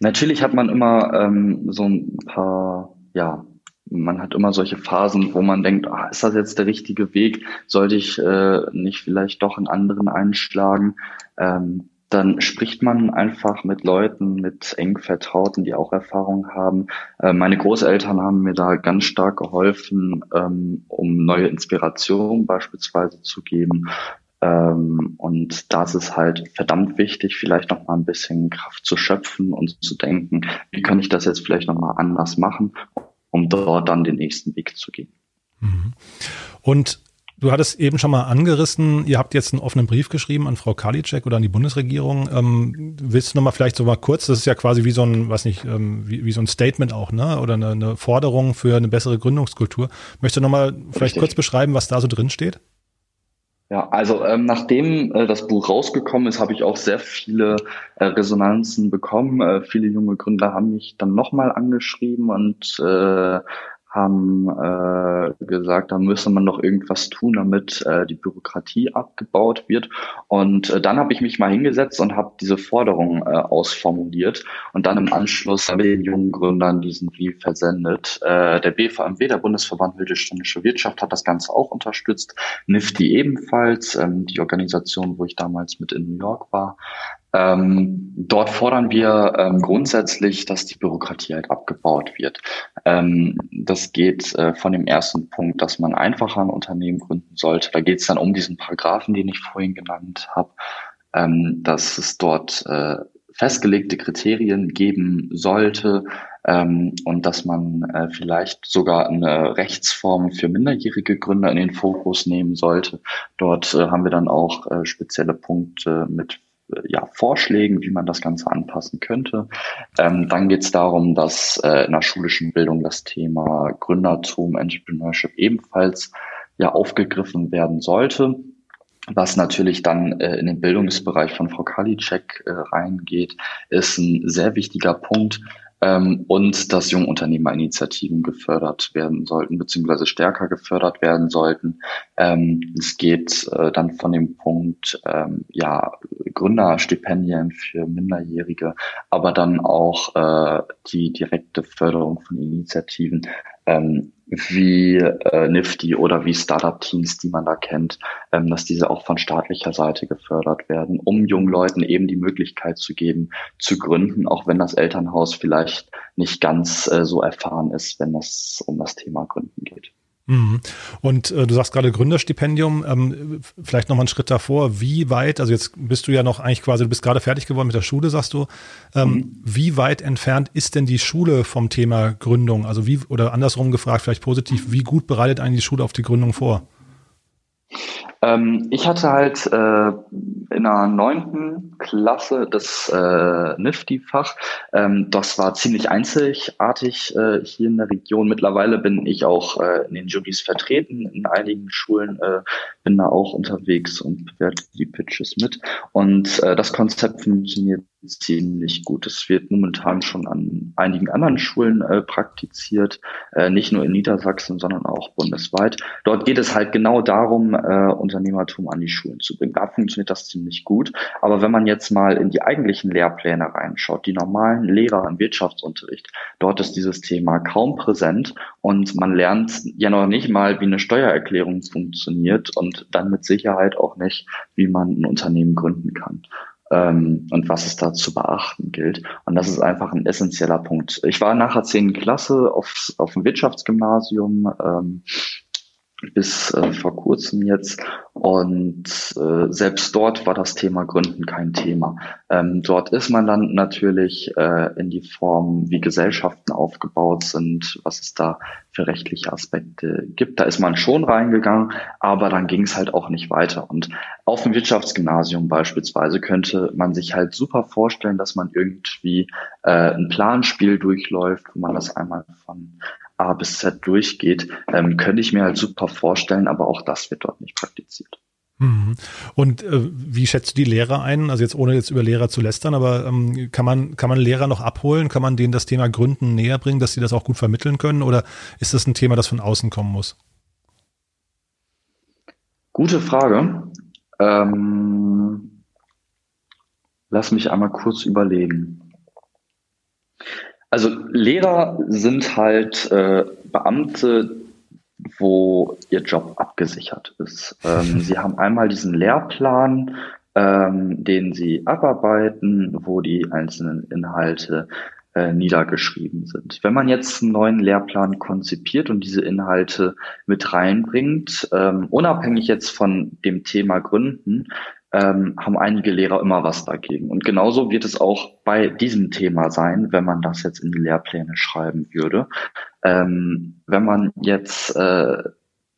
Natürlich hat man immer ähm, so ein paar, ja, man hat immer solche Phasen, wo man denkt, ah, ist das jetzt der richtige Weg? Sollte ich äh, nicht vielleicht doch einen anderen einschlagen? Ähm, dann spricht man einfach mit Leuten, mit eng Vertrauten, die auch Erfahrung haben. Äh, meine Großeltern haben mir da ganz stark geholfen, ähm, um neue Inspirationen beispielsweise zu geben. Ähm, und das ist halt verdammt wichtig, vielleicht noch mal ein bisschen Kraft zu schöpfen und zu denken, wie kann ich das jetzt vielleicht noch mal anders machen, um dort dann den nächsten Weg zu gehen. Mhm. Und Du hattest eben schon mal angerissen, ihr habt jetzt einen offenen Brief geschrieben an Frau Karliczek oder an die Bundesregierung. Ähm, willst du noch mal vielleicht so mal kurz, das ist ja quasi wie so ein, weiß nicht, ähm, wie, wie so ein Statement auch, ne? Oder eine, eine Forderung für eine bessere Gründungskultur. Möchtest du noch mal vielleicht Richtig. kurz beschreiben, was da so drin steht? Ja, also ähm, nachdem äh, das Buch rausgekommen ist, habe ich auch sehr viele äh, Resonanzen bekommen. Äh, viele junge Gründer haben mich dann nochmal angeschrieben und äh, haben äh, gesagt, da müsse man doch irgendwas tun, damit äh, die Bürokratie abgebaut wird. Und äh, dann habe ich mich mal hingesetzt und habe diese Forderung äh, ausformuliert und dann im Anschluss mit den jungen Gründern diesen Brief versendet. Äh, der BVMW, der Bundesverband Mittelständische Wirtschaft, hat das Ganze auch unterstützt. NIFTY ebenfalls, ähm, die Organisation, wo ich damals mit in New York war. Ähm, dort fordern wir ähm, grundsätzlich, dass die Bürokratie halt abgebaut wird. Ähm, das geht äh, von dem ersten Punkt, dass man einfacher ein Unternehmen gründen sollte. Da geht es dann um diesen Paragraphen, den ich vorhin genannt habe, ähm, dass es dort äh, festgelegte Kriterien geben sollte ähm, und dass man äh, vielleicht sogar eine Rechtsform für minderjährige Gründer in den Fokus nehmen sollte. Dort äh, haben wir dann auch äh, spezielle Punkte mit ja, Vorschlägen, wie man das Ganze anpassen könnte. Ähm, dann geht es darum, dass äh, in der schulischen Bildung das Thema Gründertum, Entrepreneurship ebenfalls ja aufgegriffen werden sollte. Was natürlich dann äh, in den Bildungsbereich von Frau Kalicek äh, reingeht, ist ein sehr wichtiger Punkt, ähm, und dass Jungunternehmerinitiativen gefördert werden sollten, beziehungsweise stärker gefördert werden sollten. Ähm, es geht äh, dann von dem Punkt, ähm, ja, Gründerstipendien für Minderjährige, aber dann auch äh, die direkte Förderung von Initiativen ähm, wie äh, Nifty oder wie Startup-Teams, die man da kennt, ähm, dass diese auch von staatlicher Seite gefördert werden, um jungen Leuten eben die Möglichkeit zu geben, zu gründen, auch wenn das Elternhaus vielleicht nicht ganz äh, so erfahren ist, wenn es um das Thema Gründen geht. Mhm. Und äh, du sagst gerade Gründerstipendium, ähm, vielleicht nochmal einen Schritt davor, wie weit, also jetzt bist du ja noch eigentlich quasi, du bist gerade fertig geworden mit der Schule, sagst du, ähm, mhm. wie weit entfernt ist denn die Schule vom Thema Gründung? Also wie, oder andersrum gefragt, vielleicht positiv, wie gut bereitet eigentlich die Schule auf die Gründung vor? Ähm, ich hatte halt äh, in der neunten Klasse das äh, Nifty-Fach. Ähm, das war ziemlich einzigartig äh, hier in der Region. Mittlerweile bin ich auch äh, in den Juries vertreten. In einigen Schulen äh, bin da auch unterwegs und bewerte die Pitches mit. Und äh, das Konzept funktioniert ziemlich gut. Es wird momentan schon an einigen anderen Schulen äh, praktiziert, äh, nicht nur in Niedersachsen, sondern auch bundesweit. Dort geht es halt genau darum, äh, Unternehmertum an die Schulen zu bringen. Da funktioniert das ziemlich gut. Aber wenn man jetzt mal in die eigentlichen Lehrpläne reinschaut, die normalen Lehrer im Wirtschaftsunterricht, dort ist dieses Thema kaum präsent und man lernt ja noch nicht mal, wie eine Steuererklärung funktioniert und dann mit Sicherheit auch nicht, wie man ein Unternehmen gründen kann ähm, und was es da zu beachten gilt. Und das ist einfach ein essentieller Punkt. Ich war nachher zehn Klasse auf, auf dem Wirtschaftsgymnasium. Ähm, bis äh, vor kurzem jetzt. Und äh, selbst dort war das Thema Gründen kein Thema. Ähm, dort ist man dann natürlich äh, in die Form, wie Gesellschaften aufgebaut sind, was es da für rechtliche Aspekte gibt. Da ist man schon reingegangen, aber dann ging es halt auch nicht weiter. Und auf dem Wirtschaftsgymnasium beispielsweise könnte man sich halt super vorstellen, dass man irgendwie äh, ein Planspiel durchläuft, wo man das einmal von A bis Z durchgeht, ähm, könnte ich mir halt super vorstellen, aber auch das wird dort nicht praktiziert. Mhm. Und äh, wie schätzt du die Lehrer ein? Also jetzt ohne jetzt über Lehrer zu lästern, aber ähm, kann man kann man Lehrer noch abholen? Kann man denen das Thema Gründen näher bringen, dass sie das auch gut vermitteln können? Oder ist das ein Thema, das von außen kommen muss? Gute Frage. Ähm, lass mich einmal kurz überlegen. Also Lehrer sind halt äh, Beamte, wo ihr Job abgesichert ist. Ähm, sie haben einmal diesen Lehrplan, ähm, den sie abarbeiten, wo die einzelnen Inhalte äh, niedergeschrieben sind. Wenn man jetzt einen neuen Lehrplan konzipiert und diese Inhalte mit reinbringt, ähm, unabhängig jetzt von dem Thema Gründen, ähm, haben einige Lehrer immer was dagegen. Und genauso wird es auch bei diesem Thema sein, wenn man das jetzt in die Lehrpläne schreiben würde. Ähm, wenn man jetzt äh,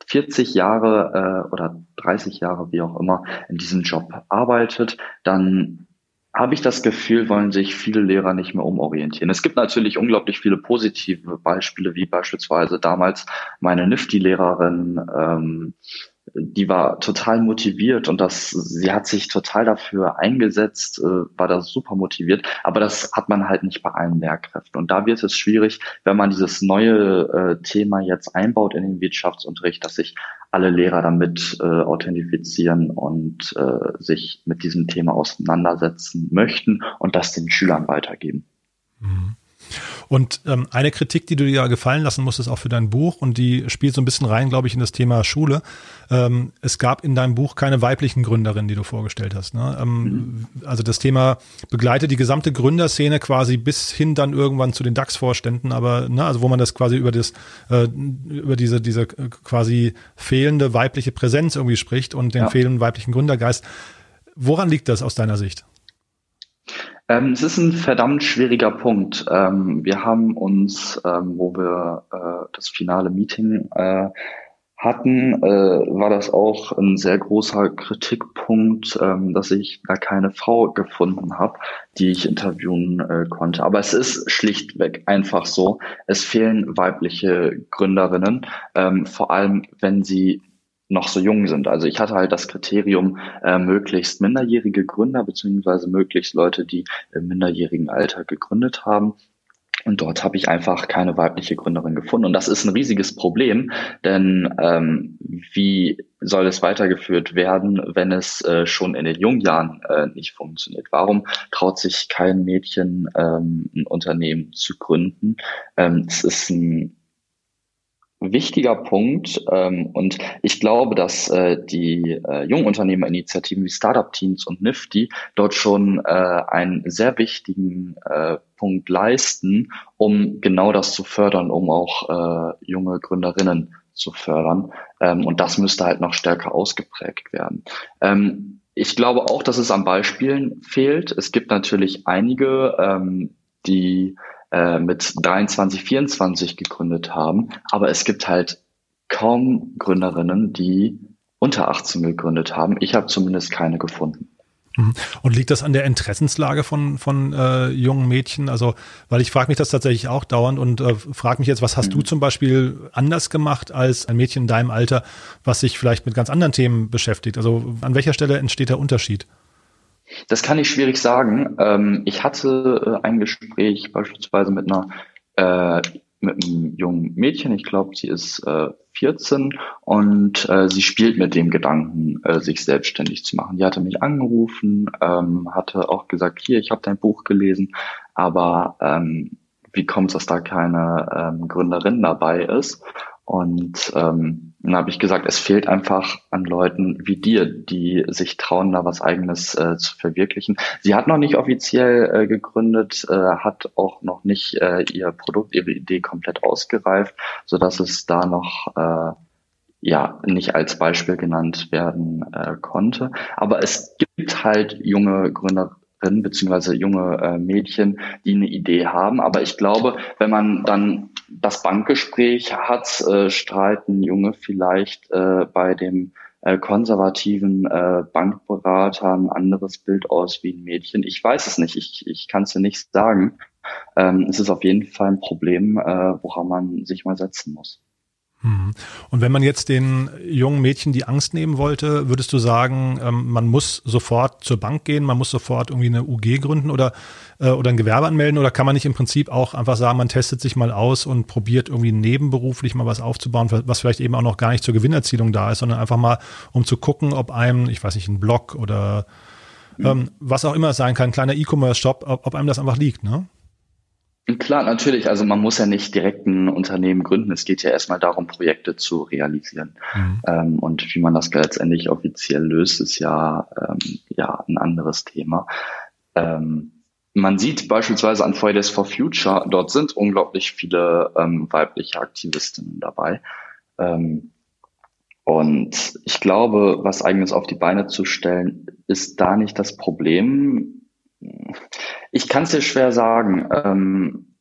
40 Jahre äh, oder 30 Jahre, wie auch immer, in diesem Job arbeitet, dann habe ich das Gefühl, wollen sich viele Lehrer nicht mehr umorientieren. Es gibt natürlich unglaublich viele positive Beispiele, wie beispielsweise damals meine Nifty-Lehrerin, ähm, die war total motiviert und das, sie hat sich total dafür eingesetzt, äh, war da super motiviert, aber das hat man halt nicht bei allen Lehrkräften. Und da wird es schwierig, wenn man dieses neue äh, Thema jetzt einbaut in den Wirtschaftsunterricht, dass sich alle Lehrer damit äh, authentifizieren und sich mit diesem Thema auseinandersetzen möchten und das den Schülern weitergeben. Mhm. Und ähm, eine Kritik, die du dir ja gefallen lassen musstest, auch für dein Buch, und die spielt so ein bisschen rein, glaube ich, in das Thema Schule. Ähm, es gab in deinem Buch keine weiblichen Gründerinnen, die du vorgestellt hast. Ne? Ähm, mhm. Also das Thema begleitet die gesamte Gründerszene quasi bis hin dann irgendwann zu den DAX-Vorständen, aber ne, also wo man das quasi über das, äh, über diese, diese quasi fehlende weibliche Präsenz irgendwie spricht und den ja. fehlenden weiblichen Gründergeist. Woran liegt das aus deiner Sicht? Ähm, es ist ein verdammt schwieriger Punkt. Ähm, wir haben uns, ähm, wo wir äh, das finale Meeting äh, hatten, äh, war das auch ein sehr großer Kritikpunkt, ähm, dass ich da keine Frau gefunden habe, die ich interviewen äh, konnte. Aber es ist schlichtweg einfach so. Es fehlen weibliche Gründerinnen, ähm, vor allem wenn sie noch so jung sind. Also ich hatte halt das Kriterium, äh, möglichst minderjährige Gründer beziehungsweise möglichst Leute, die im minderjährigen Alter gegründet haben. Und dort habe ich einfach keine weibliche Gründerin gefunden. Und das ist ein riesiges Problem, denn ähm, wie soll es weitergeführt werden, wenn es äh, schon in den jungen Jahren äh, nicht funktioniert? Warum traut sich kein Mädchen, ähm, ein Unternehmen zu gründen? Ähm, es ist ein wichtiger Punkt. Ähm, und ich glaube, dass äh, die äh, Jungunternehmerinitiativen wie Startup Teams und Nifty dort schon äh, einen sehr wichtigen äh, Punkt leisten, um genau das zu fördern, um auch äh, junge Gründerinnen zu fördern. Ähm, und das müsste halt noch stärker ausgeprägt werden. Ähm, ich glaube auch, dass es an Beispielen fehlt. Es gibt natürlich einige, ähm, die äh, mit 23, 24 gegründet haben. Aber es gibt halt kaum Gründerinnen, die unter 18 gegründet haben. Ich habe zumindest keine gefunden. Mhm. Und liegt das an der Interessenslage von, von äh, jungen Mädchen? Also, weil ich frage mich das tatsächlich auch dauernd und äh, frage mich jetzt, was hast mhm. du zum Beispiel anders gemacht als ein Mädchen in deinem Alter, was sich vielleicht mit ganz anderen Themen beschäftigt? Also an welcher Stelle entsteht der Unterschied? Das kann ich schwierig sagen. Ähm, ich hatte äh, ein Gespräch beispielsweise mit einer äh, mit einem jungen Mädchen, ich glaube, sie ist äh, 14 und äh, sie spielt mit dem Gedanken, äh, sich selbstständig zu machen. Die hatte mich angerufen, ähm, hatte auch gesagt, hier, ich habe dein Buch gelesen, aber ähm, wie kommt es, dass da keine ähm, Gründerin dabei ist? Und ähm, dann habe ich gesagt, es fehlt einfach an Leuten wie dir, die sich trauen, da was eigenes äh, zu verwirklichen. Sie hat noch nicht offiziell äh, gegründet, äh, hat auch noch nicht äh, ihr Produkt, ihre Idee komplett ausgereift, so dass es da noch äh, ja nicht als Beispiel genannt werden äh, konnte. Aber es gibt halt junge Gründer, Gründerinnen beziehungsweise junge äh, Mädchen, die eine Idee haben. Aber ich glaube, wenn man dann das Bankgespräch hat, äh, strahlt ein Junge vielleicht äh, bei dem äh, konservativen äh, Bankberater ein anderes Bild aus wie ein Mädchen. Ich weiß es nicht, ich, ich kann es dir nicht sagen. Ähm, es ist auf jeden Fall ein Problem, äh, woran man sich mal setzen muss. Mhm. Und wenn man jetzt den jungen Mädchen die Angst nehmen wollte, würdest du sagen, ähm, man muss sofort zur Bank gehen, man muss sofort irgendwie eine UG gründen oder, äh, oder ein Gewerbe anmelden oder kann man nicht im Prinzip auch einfach sagen, man testet sich mal aus und probiert irgendwie nebenberuflich mal was aufzubauen, was vielleicht eben auch noch gar nicht zur Gewinnerzielung da ist, sondern einfach mal, um zu gucken, ob einem, ich weiß nicht, ein Blog oder ähm, was auch immer sein kann, ein kleiner E-Commerce-Shop, ob, ob einem das einfach liegt, ne? Klar, natürlich. Also man muss ja nicht direkt ein Unternehmen gründen. Es geht ja erstmal darum, Projekte zu realisieren. Mhm. Ähm, und wie man das letztendlich offiziell löst, ist ja, ähm, ja ein anderes Thema. Ähm, man sieht beispielsweise an Fridays for Future, dort sind unglaublich viele ähm, weibliche Aktivistinnen dabei. Ähm, und ich glaube, was eigenes auf die Beine zu stellen, ist da nicht das Problem ich kann es dir schwer sagen. Ähm,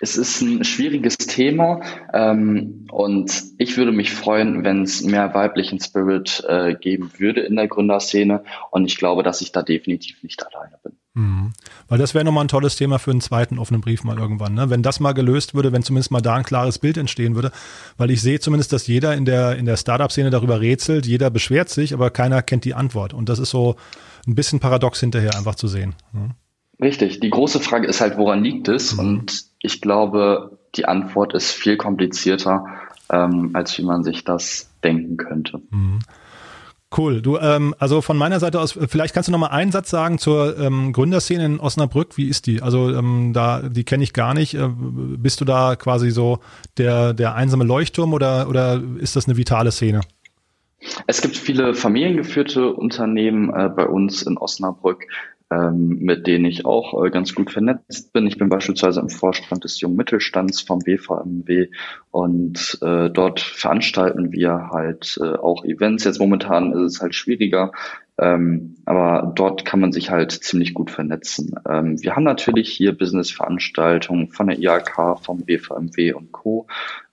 es ist ein schwieriges Thema ähm, und ich würde mich freuen, wenn es mehr weiblichen Spirit äh, geben würde in der Gründerszene und ich glaube, dass ich da definitiv nicht alleine bin. Mhm. Weil das wäre nochmal ein tolles Thema für einen zweiten offenen Brief mal irgendwann. Ne? Wenn das mal gelöst würde, wenn zumindest mal da ein klares Bild entstehen würde. Weil ich sehe zumindest, dass jeder in der, in der Startup-Szene darüber rätselt, jeder beschwert sich, aber keiner kennt die Antwort. Und das ist so ein bisschen paradox hinterher einfach zu sehen. Ne? Richtig. Die große Frage ist halt, woran liegt es? Mhm. Und ich glaube, die Antwort ist viel komplizierter, ähm, als wie man sich das denken könnte. Mhm. Cool. Du, ähm, also von meiner Seite aus, vielleicht kannst du noch mal einen Satz sagen zur ähm, Gründerszene in Osnabrück. Wie ist die? Also ähm, da, die kenne ich gar nicht. Äh, bist du da quasi so der der einsame Leuchtturm oder oder ist das eine vitale Szene? Es gibt viele familiengeführte Unternehmen äh, bei uns in Osnabrück ähm, mit denen ich auch äh, ganz gut vernetzt bin. Ich bin beispielsweise im Vorstand des jungen Mittelstands vom WVMW und äh, dort veranstalten wir halt äh, auch Events. Jetzt momentan ist es halt schwieriger, ähm, aber dort kann man sich halt ziemlich gut vernetzen. Ähm, wir haben natürlich hier Business-Veranstaltungen von der IAK, vom WVMW und Co.,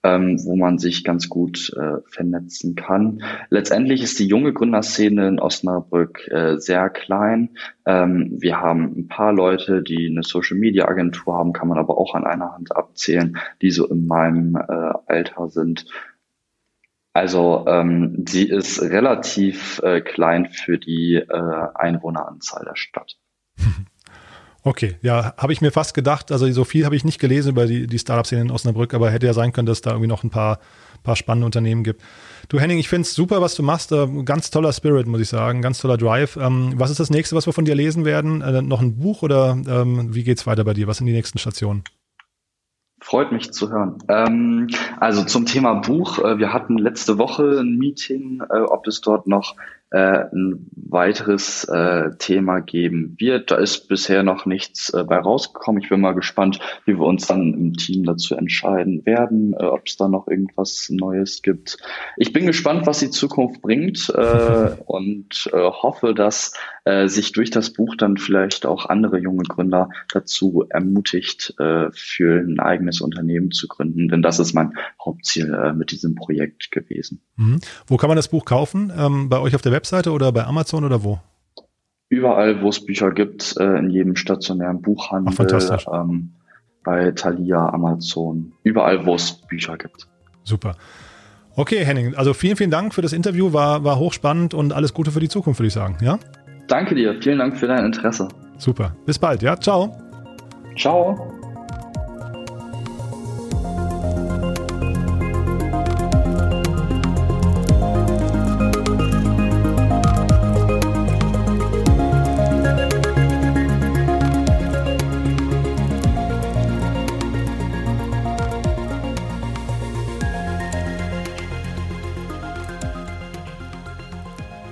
ähm, wo man sich ganz gut äh, vernetzen kann. Letztendlich ist die junge Gründerszene in Osnabrück äh, sehr klein. Ähm, wir haben ein paar Leute, die eine Social-Media-Agentur haben, kann man aber auch an einer Hand abzählen, die so in meinem äh, Alter sind. Also ähm, sie ist relativ äh, klein für die äh, Einwohneranzahl der Stadt. Okay, ja, habe ich mir fast gedacht. Also so viel habe ich nicht gelesen über die, die Startup-Szene in Osnabrück, aber hätte ja sein können, dass da irgendwie noch ein paar, paar spannende Unternehmen gibt. Du Henning, ich finde es super, was du machst. Äh, ganz toller Spirit, muss ich sagen. Ganz toller Drive. Ähm, was ist das nächste, was wir von dir lesen werden? Äh, noch ein Buch oder ähm, wie geht's weiter bei dir? Was sind die nächsten Stationen? Freut mich zu hören. Ähm, also zum Thema Buch. Äh, wir hatten letzte Woche ein Meeting, äh, ob es dort noch äh, ein weiteres äh, Thema geben wird. Da ist bisher noch nichts äh, bei rausgekommen. Ich bin mal gespannt, wie wir uns dann im Team dazu entscheiden werden, äh, ob es da noch irgendwas Neues gibt. Ich bin gespannt, was die Zukunft bringt und hoffe, dass äh, sich durch das Buch dann vielleicht auch andere junge Gründer dazu ermutigt, äh, für ein eigenes Unternehmen zu gründen. Denn das ist mein Hauptziel äh, mit diesem Projekt gewesen. Mhm. Wo kann man das Buch kaufen? Ähm, bei euch auf der Webseite oder bei Amazon oder wo? Überall, wo es Bücher gibt, äh, in jedem stationären Buchhandel, Ach, fantastisch. Ähm, bei Thalia, Amazon, überall, wo es Bücher gibt. Super. Okay, Henning, also vielen, vielen Dank für das Interview, war, war hochspannend und alles Gute für die Zukunft, würde ich sagen, ja? Danke dir, vielen Dank für dein Interesse. Super, bis bald, ja, ciao. Ciao.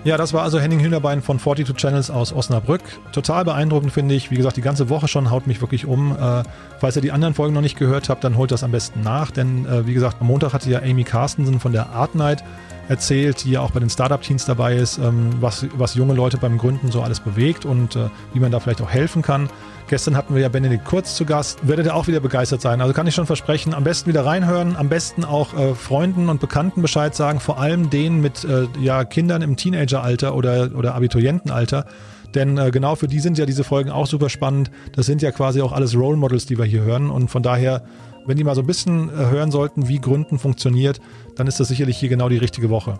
Ja, das war also Henning Hühnerbein von 42 Channels aus Osnabrück. Total beeindruckend finde ich. Wie gesagt, die ganze Woche schon haut mich wirklich um. Äh, falls ihr die anderen Folgen noch nicht gehört habt, dann holt das am besten nach. Denn äh, wie gesagt, am Montag hatte ja Amy Carstensen von der Art Night erzählt, die ja auch bei den Startup-Teams dabei ist, ähm, was, was junge Leute beim Gründen so alles bewegt und äh, wie man da vielleicht auch helfen kann. Gestern hatten wir ja Benedikt Kurz zu Gast. Werdet ihr auch wieder begeistert sein. Also kann ich schon versprechen, am besten wieder reinhören, am besten auch äh, Freunden und Bekannten Bescheid sagen, vor allem denen mit äh, ja, Kindern im Teenageralter oder, oder Abiturientenalter. Denn äh, genau für die sind ja diese Folgen auch super spannend. Das sind ja quasi auch alles Role Models, die wir hier hören. Und von daher, wenn die mal so ein bisschen äh, hören sollten, wie Gründen funktioniert, dann ist das sicherlich hier genau die richtige Woche.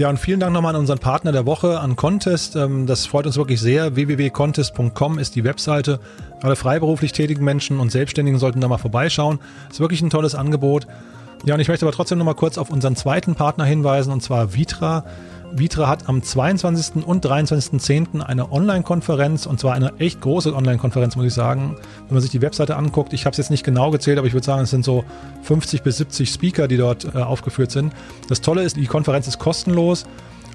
Ja, und vielen Dank nochmal an unseren Partner der Woche, an Contest. Ähm, das freut uns wirklich sehr. www.contest.com ist die Webseite. Alle freiberuflich tätigen Menschen und Selbstständigen sollten da mal vorbeischauen. Ist wirklich ein tolles Angebot. Ja, und ich möchte aber trotzdem nochmal kurz auf unseren zweiten Partner hinweisen, und zwar Vitra. Vitra hat am 22. und 23.10. eine Online-Konferenz und zwar eine echt große Online-Konferenz, muss ich sagen. Wenn man sich die Webseite anguckt, ich habe es jetzt nicht genau gezählt, aber ich würde sagen, es sind so 50 bis 70 Speaker, die dort äh, aufgeführt sind. Das Tolle ist, die Konferenz ist kostenlos.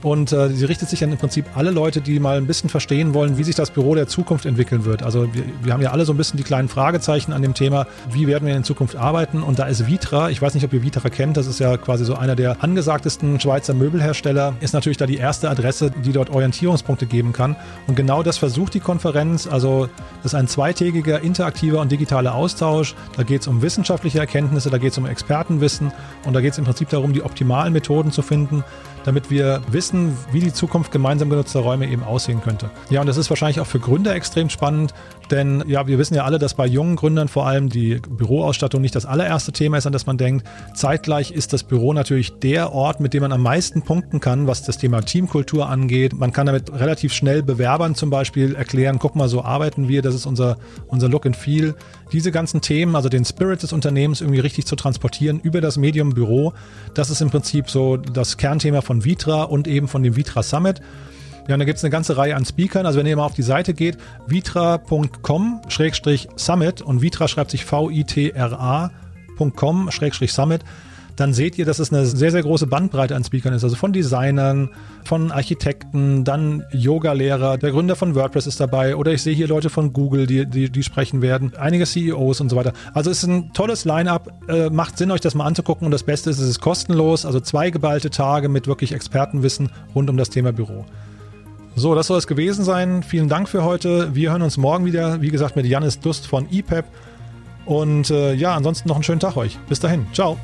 Und äh, sie richtet sich an im Prinzip alle Leute, die mal ein bisschen verstehen wollen, wie sich das Büro der Zukunft entwickeln wird. Also wir, wir haben ja alle so ein bisschen die kleinen Fragezeichen an dem Thema, wie werden wir in Zukunft arbeiten. Und da ist Vitra, ich weiß nicht, ob ihr Vitra kennt, das ist ja quasi so einer der angesagtesten Schweizer Möbelhersteller, ist natürlich da die erste Adresse, die dort Orientierungspunkte geben kann. Und genau das versucht die Konferenz. Also das ist ein zweitägiger, interaktiver und digitaler Austausch. Da geht es um wissenschaftliche Erkenntnisse, da geht es um Expertenwissen und da geht es im Prinzip darum, die optimalen Methoden zu finden, damit wir wissen, wie die Zukunft gemeinsam genutzter Räume eben aussehen könnte. Ja, und das ist wahrscheinlich auch für Gründer extrem spannend, denn ja, wir wissen ja alle, dass bei jungen Gründern vor allem die Büroausstattung nicht das allererste Thema ist, an das man denkt. Zeitgleich ist das Büro natürlich der Ort, mit dem man am meisten punkten kann, was das Thema Teamkultur angeht. Man kann damit relativ schnell Bewerbern zum Beispiel erklären, guck mal, so arbeiten wir, das ist unser, unser Look and Feel. Diese ganzen Themen, also den Spirit des Unternehmens irgendwie richtig zu transportieren über das Medium Büro, das ist im Prinzip so das Kernthema von Vitra und eben von dem Vitra Summit. Ja, und da gibt es eine ganze Reihe an Speakern. Also wenn ihr mal auf die Seite geht, vitra.com-summit und Vitra schreibt sich V-I-T-R-A.com-summit, dann seht ihr, dass es eine sehr, sehr große Bandbreite an Speakern ist. Also von Designern, von Architekten, dann Yoga-Lehrer, der Gründer von WordPress ist dabei oder ich sehe hier Leute von Google, die, die, die sprechen werden, einige CEOs und so weiter. Also es ist ein tolles Line-up, äh, macht Sinn, euch das mal anzugucken und das Beste ist, es ist kostenlos, also zwei geballte Tage mit wirklich Expertenwissen rund um das Thema Büro. So, das soll es gewesen sein. Vielen Dank für heute. Wir hören uns morgen wieder, wie gesagt, mit Janis Dust von EPEP. Und äh, ja, ansonsten noch einen schönen Tag euch. Bis dahin. Ciao.